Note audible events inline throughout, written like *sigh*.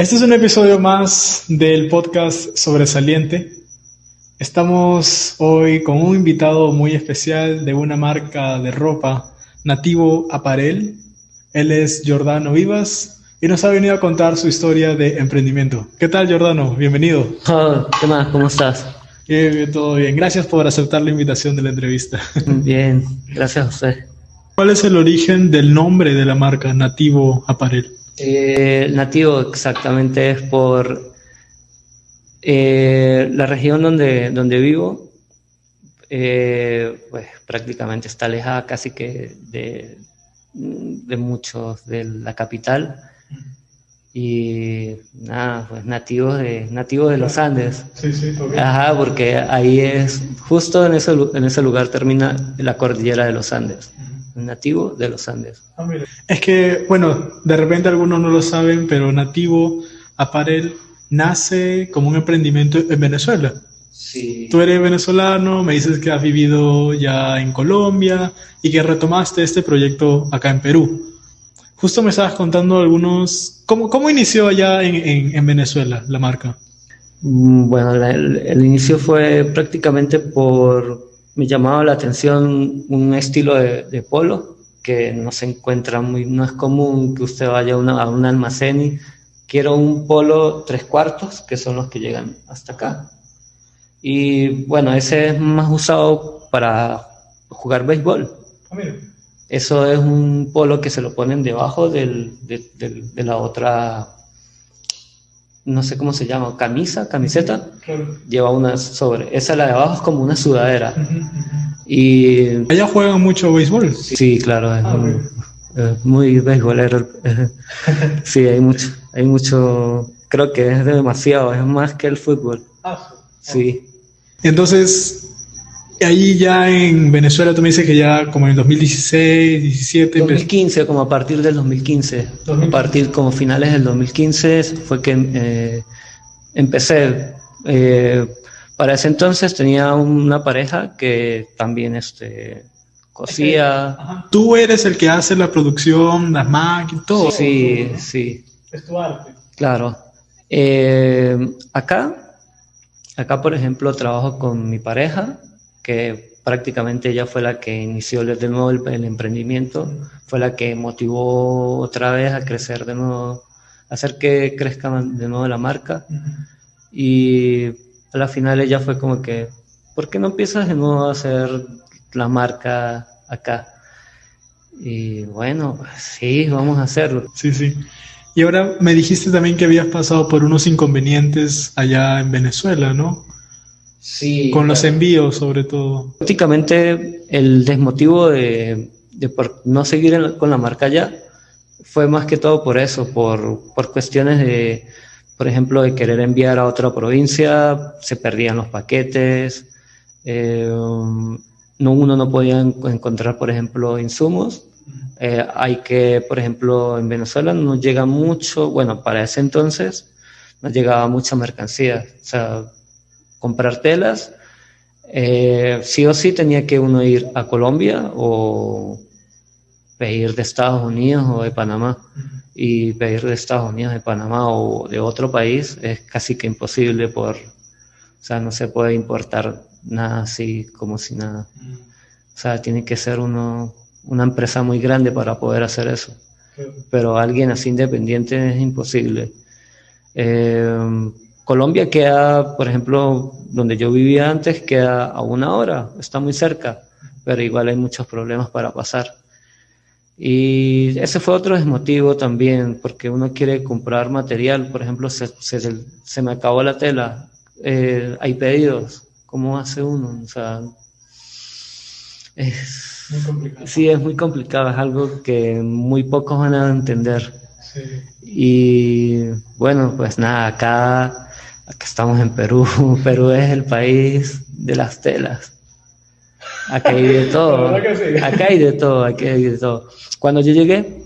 Este es un episodio más del podcast Sobresaliente. Estamos hoy con un invitado muy especial de una marca de ropa, Nativo Aparel. Él es Jordano Vivas y nos ha venido a contar su historia de emprendimiento. ¿Qué tal, Jordano? Bienvenido. *laughs* Oh, ¿Qué más? ¿Cómo estás? Bien, bien, todo bien. Gracias por aceptar la invitación de la entrevista. *laughs* Bien, gracias a usted. ¿Cuál es el origen del nombre de la marca Nativo Aparel? Eh, nativo exactamente es por eh, la región donde, donde vivo, eh, pues prácticamente está alejada casi que de, de muchos de la capital y nada, pues nativos de, nativos de los Andes. Sí, sí, ok. Ajá, porque ahí es, justo en ese, en ese lugar termina la cordillera de los Andes, nativo de los Andes. Ah. Es que, bueno, de repente algunos no lo saben, pero Nativo Aparel nace como un emprendimiento en Venezuela. Sí. Tú eres venezolano, me dices que has vivido ya en Colombia y que retomaste este proyecto acá en Perú. Justo me estabas contando algunos... ¿Cómo, cómo inició allá en, en- en Venezuela la marca? Mm, Bueno, el inicio fue prácticamente por, me llamaba la atención un estilo de, de polo que no se encuentra muy, no es común que usted vaya a, una- a un almacén y quiero un polo tres cuartos, que son los que llegan hasta acá. Y bueno, ese es más usado para jugar béisbol. Eso es un polo que se lo ponen debajo del, de, del- de la otra, no sé cómo se llama, camisa, camiseta lleva una sobre. Esa la de abajo es como una sudadera. Y Allá juegan mucho béisbol. sí, claro, es, Ah, muy, es muy beisbolero. *laughs* Sí, hay mucho, hay mucho, creo que es demasiado, es más que el fútbol. Sí, Entonces, ahí ya en Venezuela tú me dices que ya como en el 2016, 17, empezó- 2015, como a partir del 2015, 2015. a partir como finales del 2015 fue que eh, empecé. Eh, para ese entonces tenía una pareja que también este, cosía. Ajá. Tú eres el que hace la producción, las máquinas, todo. Sí, sí, Es tu arte. claro. Eh, acá, acá por ejemplo, trabajo con mi pareja, que prácticamente ella fue la que inició de nuevo el, el emprendimiento, fue la que motivó otra vez a crecer de nuevo, hacer que crezca de nuevo la marca. Y a la final ella fue como que, ¿por qué no empiezas de nuevo a hacer la marca acá? Y bueno, pues sí, vamos a hacerlo. Sí, sí. Y ahora me dijiste también que habías pasado por unos inconvenientes allá en Venezuela, ¿no? Sí. Con los envíos, sobre todo. Prácticamente el desmotivo de, de por no seguir en con la marca ya fue más que todo por eso, por, por cuestiones de, por ejemplo, de querer enviar a otra provincia, se perdían los paquetes, eh, no, uno no podía en- encontrar, por ejemplo, insumos. Eh, hay que, por ejemplo, en Venezuela no llega mucho, bueno, para ese entonces no llegaba mucha mercancía, o sea, comprar telas, eh, sí o sí tenía que uno ir a Colombia o pedir de Estados Unidos o de Panamá. Y pedir de Estados Unidos, de Panamá o de otro país es casi que imposible por, o sea, no se puede importar nada así como si nada. O sea, tiene que ser uno, una empresa muy grande para poder hacer eso. Pero alguien así independiente es imposible. Eh, Colombia queda, por ejemplo, donde yo vivía antes, queda a una hora, está muy cerca, pero igual hay muchos problemas para pasar. Y ese fue otro desmotivo también, porque uno quiere comprar material, por ejemplo, se, se, se me acabó la tela, eh, hay pedidos, ¿cómo hace uno? O sea, es, Muy complicado. sí, es muy complicado, es algo que muy pocos van a entender. Sí. Y bueno, pues nada, acá, acá estamos en Perú. *laughs* Perú es el país de las telas. Acá hay de *laughs* todo. Acá hay de todo, aquí hay de todo. Cuando yo llegué,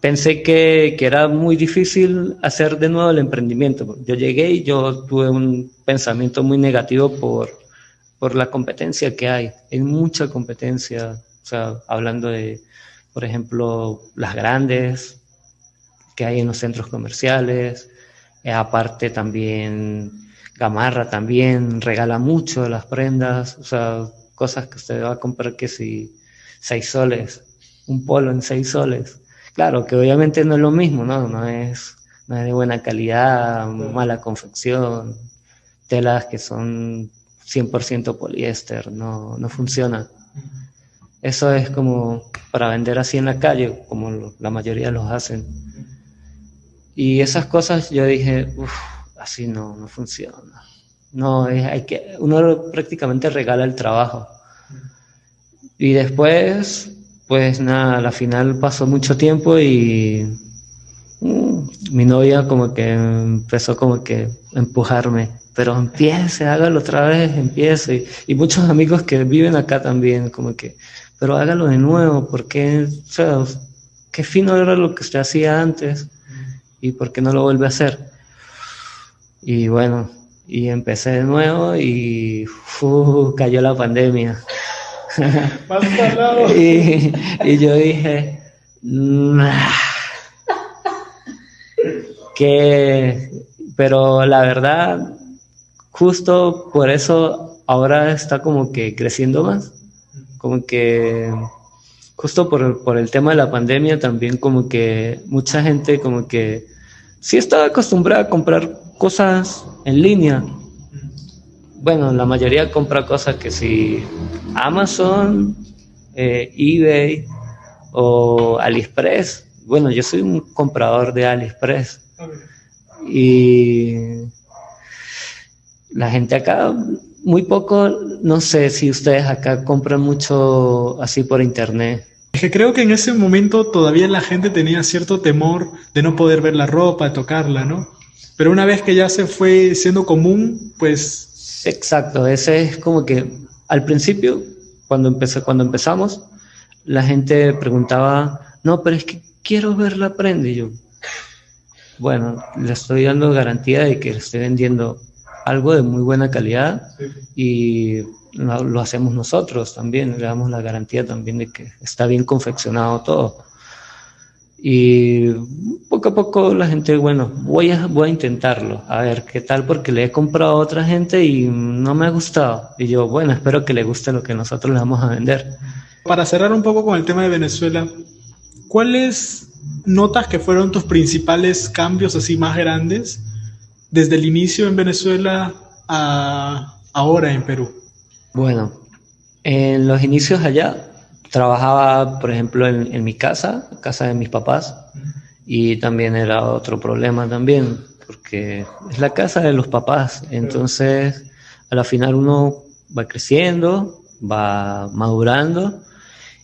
pensé que, que era muy difícil hacer de nuevo el emprendimiento. Yo llegué y yo tuve un pensamiento muy negativo por, por la competencia que hay. Hay mucha competencia, o sea, hablando de, por ejemplo, las grandes, que hay en los centros comerciales. Eh, aparte también Gamarra también regala mucho las prendas, o sea, cosas que usted va a comprar que si seis soles, un polo en seis soles. Claro, que obviamente no es lo mismo, ¿no? No es, no es de buena calidad, mala confección, telas que son 100% poliéster, no, no funciona. Eso es como para vender así en la calle, como la mayoría los hacen. Y esas cosas yo dije, uff, así no, no funciona. No, hay que, uno prácticamente regala el trabajo. Y después, pues nada, la final pasó mucho tiempo y mm, mi novia como que empezó como que empujarme, pero empiece, hágalo otra vez, empiece. Y, muchos amigos que viven acá también como que, pero hágalo de nuevo, porque, o sea, qué fino era lo que usted hacía antes y por qué no lo vuelve a hacer. Y bueno, y empecé de nuevo y cayó la pandemia. *laughs* *laughs* y, y, yo dije, que, pero la verdad, justo por eso ahora está como que creciendo más, como que justo por, el tema de la pandemia también como que mucha gente como que sí estaba acostumbrada a comprar cosas en línea. Bueno, la mayoría compra cosas que si Amazon, eh, eBay o AliExpress. Bueno, yo soy un comprador de AliExpress. Y la gente acá, muy poco, no sé si ustedes acá compran mucho así por internet. Que creo que en ese momento todavía la gente tenía cierto temor de no poder ver la ropa, de tocarla, ¿no? Pero una vez que ya se fue siendo común, pues... Exacto, ese es como que al principio, cuando, empecé, cuando empezamos, la gente preguntaba, no, pero es que quiero ver la prenda. Y yo, bueno, le estoy dando garantía de que le estoy vendiendo algo de muy buena calidad y lo, hacemos nosotros también, le damos la garantía también de que está bien confeccionado todo. Y poco a poco la gente, bueno, voy a, voy a intentarlo, a ver qué tal, porque le he comprado a otra gente y no me ha gustado. Y yo, bueno, espero que le guste lo que nosotros le vamos a vender. Para cerrar un poco con el tema de Venezuela, ¿cuáles notas que fueron tus principales cambios así más grandes desde el inicio en Venezuela a ahora en Perú? Bueno, en los inicios allá Trabajaba, por ejemplo, en, mi casa, casa de mis papás, y también era otro problema también, porque es la casa de los papás, entonces a la final uno va creciendo, va madurando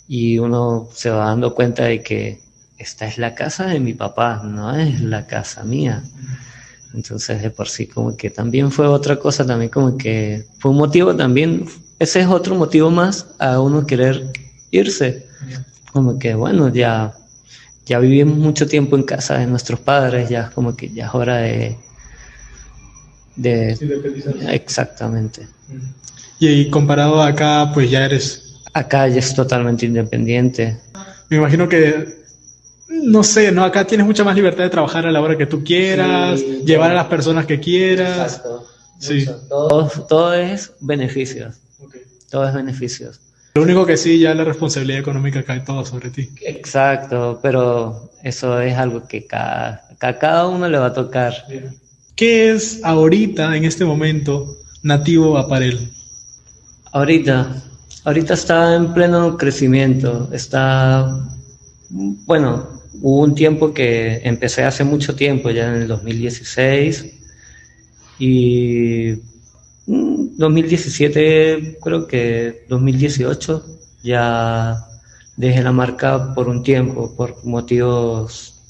y uno se va dando cuenta de que esta es la casa de mi papá, no es la casa mía. Entonces de por sí como que también fue otra cosa, también como que fue un motivo también, ese es otro motivo más a uno querer irse. Como que, bueno, ya, ya vivimos mucho tiempo en casa de nuestros padres, ya como que ya es hora de... de exactamente. Y comparado a acá, pues ya eres... Acá ya es totalmente independiente. Me imagino que no sé, ¿no? Acá tienes mucha más libertad de trabajar a la hora que tú quieras, llevar a las personas que quieras. Exacto. Sí. Todo, todo es beneficios. Todo es beneficios. Lo único que sí, ya la responsabilidad económica cae todo sobre ti. Exacto, pero eso es algo que cada, a cada uno le va a tocar. ¿Qué es ahorita, en este momento, Nativo Aparel? Ahorita, ahorita está en pleno crecimiento. Está, bueno, hubo un tiempo que empecé hace mucho tiempo, ya en el 2016, y 2017, creo que 2018, ya dejé la marca por un tiempo, por motivos,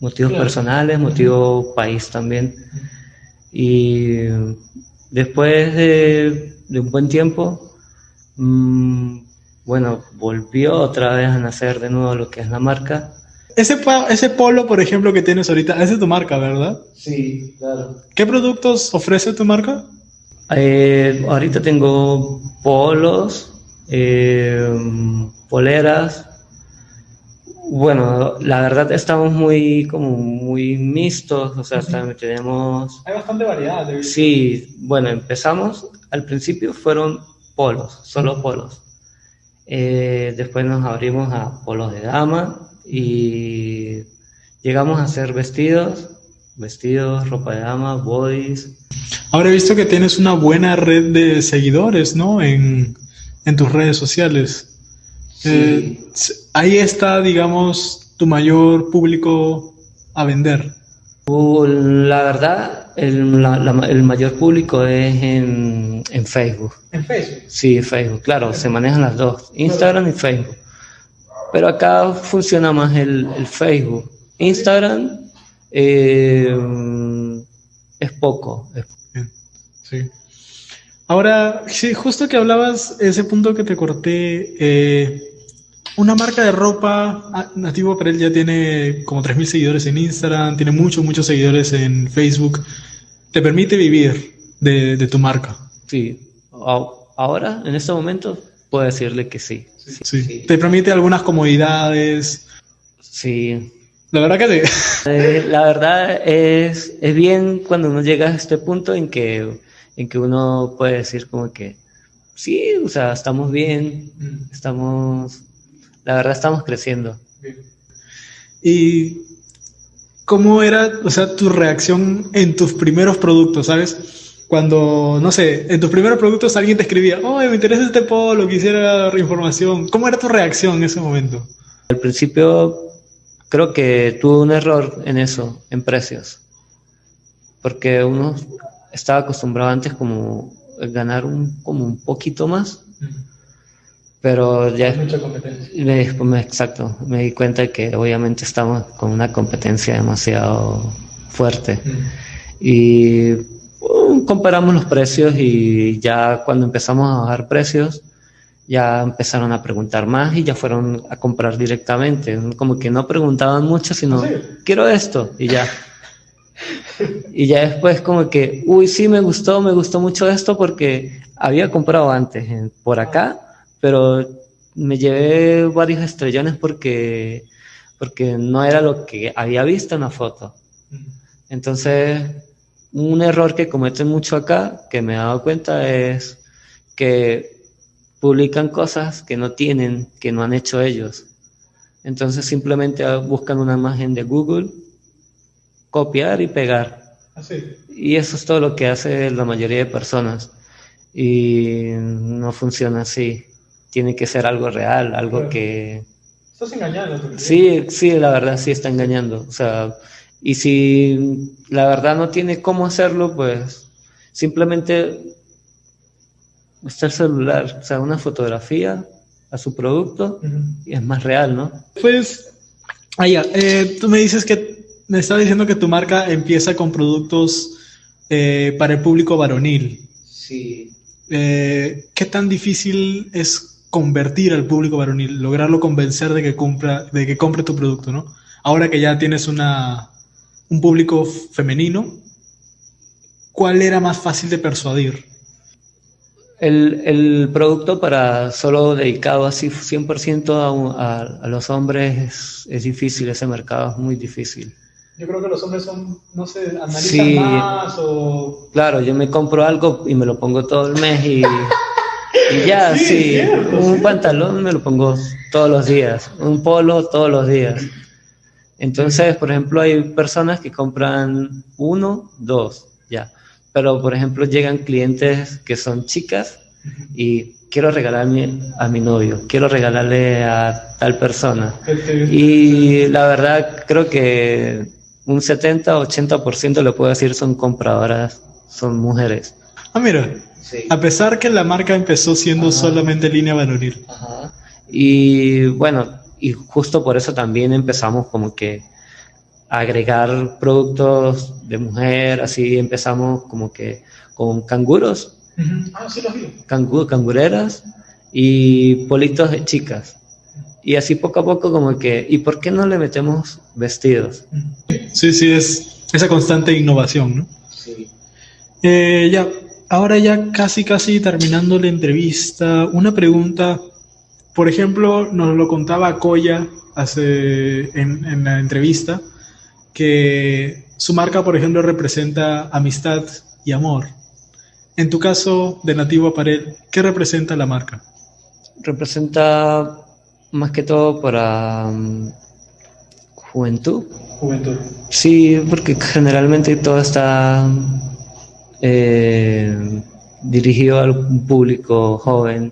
motivos personales, motivo país también. Y después de, un buen tiempo, mm, bueno, volvió otra vez a nacer de nuevo lo que es la marca. Ese, ese polo, por ejemplo, que tienes ahorita, ese es tu marca, ¿verdad? Sí, claro. ¿Qué productos ofrece tu marca? Eh, ahorita tengo polos, eh, poleras, Bueno, la verdad estamos muy como muy mixtos, o sea, tenemos... Hay bastante variedad. Sí, bueno, empezamos, al principio fueron polos, solo polos. Eh, después nos abrimos a polos de dama y llegamos a hacer vestidos, vestidos, ropa de dama, boys. Ahora he visto que tienes una buena red de seguidores, ¿no? En, en tus redes sociales. Eh, ahí está, digamos, tu mayor público a vender. Uh, la verdad, el, el mayor público es en, en, Facebook. ¿En Facebook? Sí, Facebook, claro, se manejan las dos, Instagram y Facebook. Pero acá funciona más el, el Facebook. Instagram eh, es poco. Sí. Ahora, sí, justo que hablabas, ese punto que te corté, eh, una marca de ropa, ah, Nativo él ya tiene como 3.000 seguidores en Instagram, tiene muchos, muchos seguidores en Facebook. ¿Te permite vivir de, de tu marca? Sí, ahora, en este momento, puedo decirle que sí. Sí. ¿Te permite algunas comodidades? Sí. La verdad que sí. *laughs* Eh, la verdad es, es bien cuando uno llega a este punto en que, en que uno puede decir como que, sí, o sea, estamos bien, mm. estamos la verdad estamos creciendo. ¿Y cómo era, o sea, tu reacción en tus primeros productos, sabes? Cuando, no sé, en tus primeros productos alguien te escribía, oh, me interesa este polo, quisiera información. ¿Cómo era tu reacción en ese momento? Al principio creo que tuve un error en eso, en precios. Porque uno estaba acostumbrado antes como a ganar un, como un poquito más pero ya... Mucha competencia. Me, exacto, me di cuenta que obviamente estamos con una competencia demasiado fuerte. Y uh, comparamos los precios y ya cuando empezamos a bajar precios, ya empezaron a preguntar más y ya fueron a comprar directamente. Como que no preguntaban mucho, sino, ¿Ah, quiero esto y ya. *laughs* Y ya después como que, uy, sí, me gustó, me gustó mucho esto porque había comprado antes por acá pero me llevé varios estrellones porque, porque no era lo que había visto en la foto. Entonces, un error que cometen mucho acá, que me he dado cuenta, es que publican cosas que no tienen, que no han hecho ellos. Entonces simplemente buscan una imagen de Google, copiar y pegar. Así. Y eso es todo lo que hace la mayoría de personas. Y no funciona así tiene que ser algo real, algo que... Estás engañando. Sí, sí, la verdad sí está engañando. O sea, y si la verdad no tiene cómo hacerlo, pues simplemente está el celular, o sea, una fotografía a su producto y es más real, ¿no? Pues, allá, eh, tú me dices que, me estaba diciendo que tu marca empieza con productos eh, para el público varonil. Sí. Eh, ¿Qué tan difícil es convertir al público varonil, lograrlo convencer de que, compra, de que compre tu producto, ¿no? Ahora que ya tienes una, un público femenino, ¿cuál era más fácil de persuadir? El, el producto para solo dedicado así 100% a, a, los hombres es, es, difícil, ese mercado es muy difícil. Yo creo que los hombres son, no sé, analizan más o... Claro, yo me compro algo y me lo pongo todo el mes y... *laughs* Y ya, sí, un pantalón me lo pongo todos los días, un polo todos los días. Entonces, por ejemplo, hay personas que compran uno, dos, ya. Pero, por ejemplo, llegan clientes que son chicas y quiero regalarme a mi novio, quiero regalarle a tal persona. Y la verdad, creo que un 70-80% le puedo decir son compradoras, son mujeres. Ah, mira, a pesar que la marca empezó siendo solamente línea varonil. Y bueno, y justo por eso también empezamos como que a agregar productos de mujer, así empezamos como que con canguros. Ah, sí, los vi. cangureras y politos de chicas. Y así poco a poco como que, ¿y por qué no le metemos vestidos? Sí, sí, es esa constante innovación, ¿no? Sí. Eh, ya, ahora ya casi, casi terminando la entrevista, una pregunta. Por ejemplo, nos lo contaba Koya hace en, en la entrevista que su marca, por ejemplo, representa amistad y amor. En tu caso de Nativo Aparel, ¿qué representa la marca? Representa más que todo para um, juventud. Juventud. Sí, porque generalmente todo está eh, dirigido al público joven,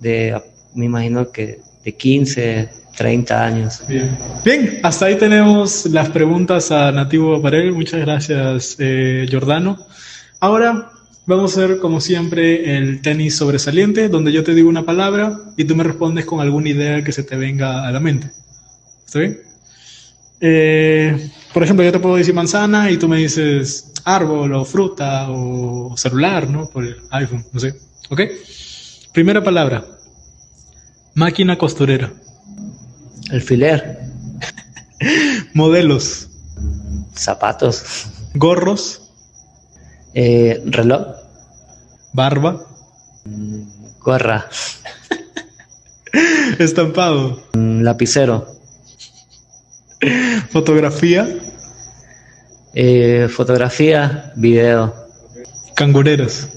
de, me imagino que de 15, 30 años. Bien. Hasta ahí tenemos las preguntas a Nativo Aparel. Muchas gracias, eh, Jordano. Ahora vamos a hacer, como siempre, el tenis sobresaliente, donde yo te digo una palabra y tú me respondes con alguna idea que se te venga a la mente. ¿Está bien? Eh, por ejemplo, yo te puedo decir manzana y tú me dices árbol o fruta o celular, ¿no? Por el iPhone, no sé. ¿Ok? Primera palabra. Máquina costurera. Alfiler, *laughs* Modelos. zapatos, Gorros. eh, reloj, Barba. gorra, *laughs* Estampado. mm, lapicero, *laughs* Fotografía. eh, fotografía, video, Cangureros.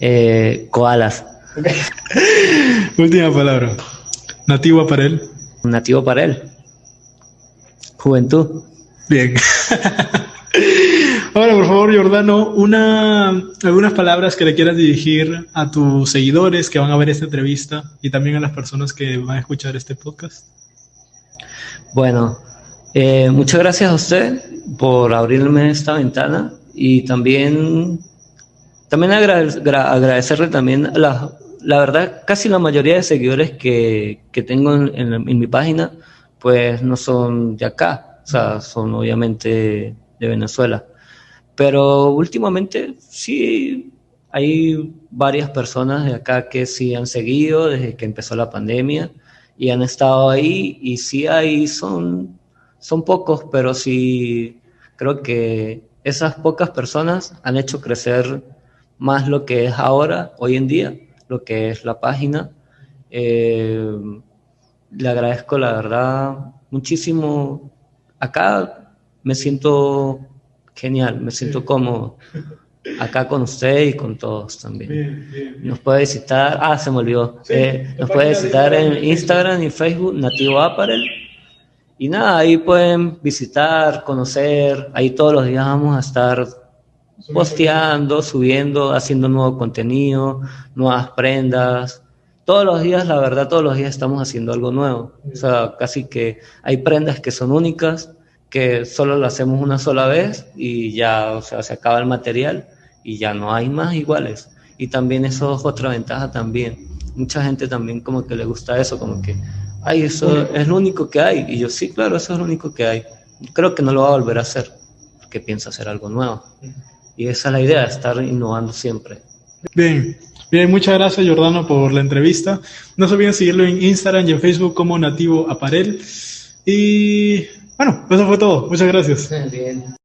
eh, koalas, *laughs* Última palabra. Nativo aparel. nativo para él, juventud. Bien. *laughs* Ahora, por favor, Jordano, una, algunas palabras que le quieras dirigir a tus seguidores que van a ver esta entrevista y también a las personas que van a escuchar este podcast. Bueno, eh, muchas gracias a usted por abrirme esta ventana y también, también agrade- gra- agradecerle también la, la verdad, casi la mayoría de seguidores que, que tengo en, en- en mi página, pues no son de acá, o sea, son obviamente de Venezuela. Pero últimamente sí hay varias personas de acá que sí han seguido desde que empezó la pandemia y han estado ahí y sí hay, son, son pocos, pero sí creo que esas pocas personas han hecho crecer más lo que es ahora, hoy en día, lo que es la página. Eh, le agradezco la verdad muchísimo. Acá me siento genial, me siento cómodo. Acá con usted y con todos también. Nos puede visitar, ah, se me olvidó. Sí, Eh, nos puede visitar en Instagram. Instagram y Facebook, Nativo Apparel. Y nada, ahí pueden visitar, conocer. Ahí todos los días vamos a estar posteando, subiendo, haciendo nuevo contenido, nuevas prendas. Todos los días, la verdad, todos los días estamos haciendo algo nuevo. O sea, casi que hay prendas que son únicas, que solo lo hacemos una sola vez y ya, o sea, se acaba el material y ya no hay más iguales. Y también eso es otra ventaja también. Mucha gente también como que le gusta eso, como que, ay, eso es lo único que hay. Y yo, sí, claro, eso es lo único que hay. Creo que no lo va a volver a hacer, porque piensa hacer algo nuevo. Y esa es la idea, estar innovando siempre. Bien, bien, muchas gracias Jordano por la entrevista. No se olviden seguirlo en Instagram y en Facebook como Nativo Aparel. Y bueno, eso fue todo. Muchas gracias. Bien.